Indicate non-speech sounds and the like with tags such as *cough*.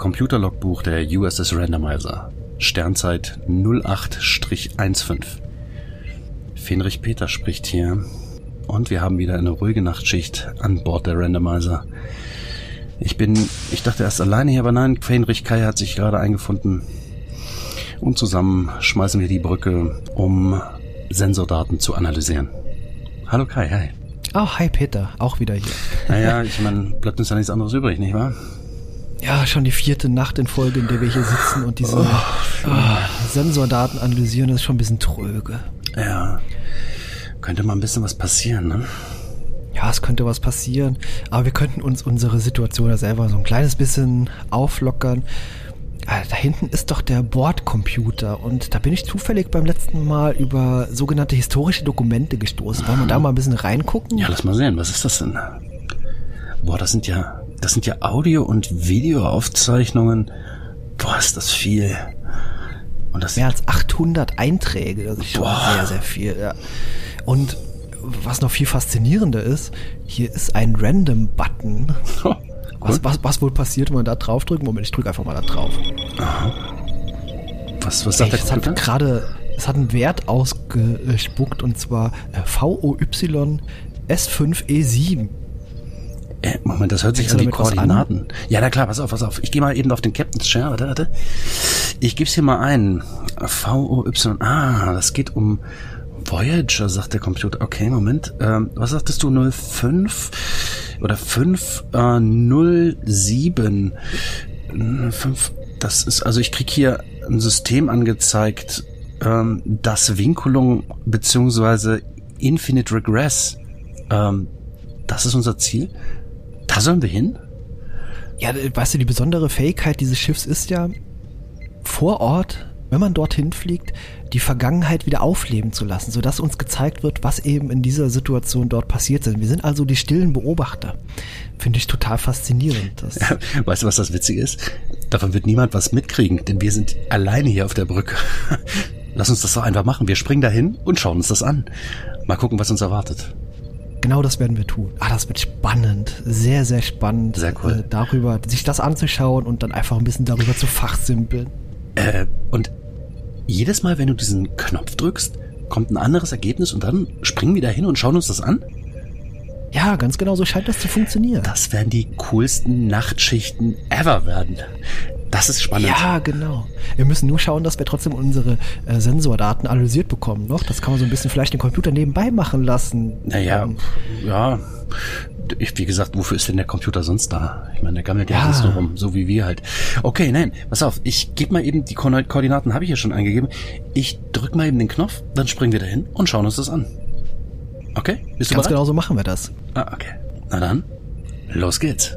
Computerlogbuch der USS Randomizer. Sternzeit 08-15. Fenrich Peter spricht hier. Und wir haben wieder eine ruhige Nachtschicht an Bord der Randomizer. Ich bin, ich dachte erst alleine hier, aber nein, Fenrich Kai hat sich gerade eingefunden. Und zusammen schmeißen wir die Brücke, um Sensordaten zu analysieren. Hallo Kai, hi. Oh, hi Peter, auch wieder hier. Naja, *laughs* ich meine, bleibt uns ja nichts anderes übrig, nicht wahr? Ja, schon die vierte Nacht in Folge, in der wir hier sitzen und diese oh. Oh, Sensordaten analysieren, das ist schon ein bisschen tröge. Ja, könnte mal ein bisschen was passieren, ne? Ja, es könnte was passieren, aber wir könnten uns unsere Situation ja selber so ein kleines bisschen auflockern. Ah, da hinten ist doch der Bordcomputer und da bin ich zufällig beim letzten Mal über sogenannte historische Dokumente gestoßen. Wollen wir da mal ein bisschen reingucken? Ja, lass mal sehen, was ist das denn? Boah, das sind ja das sind ja Audio- und Videoaufzeichnungen. Boah, ist das viel. Und das Mehr als 800 Einträge, das ist schon Boah. sehr, sehr viel. Ja. Und was noch viel faszinierender ist, hier ist ein Random-Button. Oh, was, was, was wohl passiert, wenn man da drauf drückt? Moment, ich drücke einfach mal da drauf. Aha. Was, was sagt Ey, der gerade, es hat einen Wert ausgespuckt und zwar äh, VOY S5E7. Äh, Moment, das hört sich an die Koordinaten. Ja, na klar, pass auf, pass auf. Ich gehe mal eben auf den Captain's Share, warte, warte. Ich gebe hier mal ein. V-O-Y. Ah, das geht um Voyager, sagt der Computer. Okay, Moment. Ähm, was sagtest du? 05 oder 507? Äh, 5, das ist, also ich krieg hier ein System angezeigt, ähm, das Vinculum beziehungsweise Infinite Regress. Ähm, das ist unser Ziel. Da sollen wir hin? Ja, weißt du, die besondere Fähigkeit dieses Schiffs ist ja, vor Ort, wenn man dorthin fliegt, die Vergangenheit wieder aufleben zu lassen, sodass uns gezeigt wird, was eben in dieser Situation dort passiert ist. Wir sind also die stillen Beobachter. Finde ich total faszinierend. Ja, weißt du, was das Witzige ist? Davon wird niemand was mitkriegen, denn wir sind alleine hier auf der Brücke. *laughs* Lass uns das doch einfach machen. Wir springen dahin und schauen uns das an. Mal gucken, was uns erwartet. Genau das werden wir tun. Ah, das wird spannend. Sehr, sehr spannend. Sehr cool. Äh, darüber, sich das anzuschauen und dann einfach ein bisschen darüber zu fachsimpeln. Äh, und jedes Mal, wenn du diesen Knopf drückst, kommt ein anderes Ergebnis und dann springen wir da hin und schauen uns das an? Ja, ganz genau, so scheint das zu funktionieren. Das werden die coolsten Nachtschichten ever werden. Das ist spannend. Ja, genau. Wir müssen nur schauen, dass wir trotzdem unsere äh, Sensordaten analysiert bekommen. Noch, das kann man so ein bisschen vielleicht den Computer nebenbei machen lassen. Naja, ähm, ja. Ich, wie gesagt, wofür ist denn der Computer sonst da? Ich meine, der gammelt ja, ja sonst nur rum, so wie wir halt. Okay, nein, pass auf, ich gebe mal eben, die Ko Koordinaten habe ich ja schon eingegeben. Ich drück mal eben den Knopf, dann springen wir dahin und schauen uns das an. Okay? Bist du Ganz bereit? genau so machen wir das. Ah, okay. Na dann, los geht's.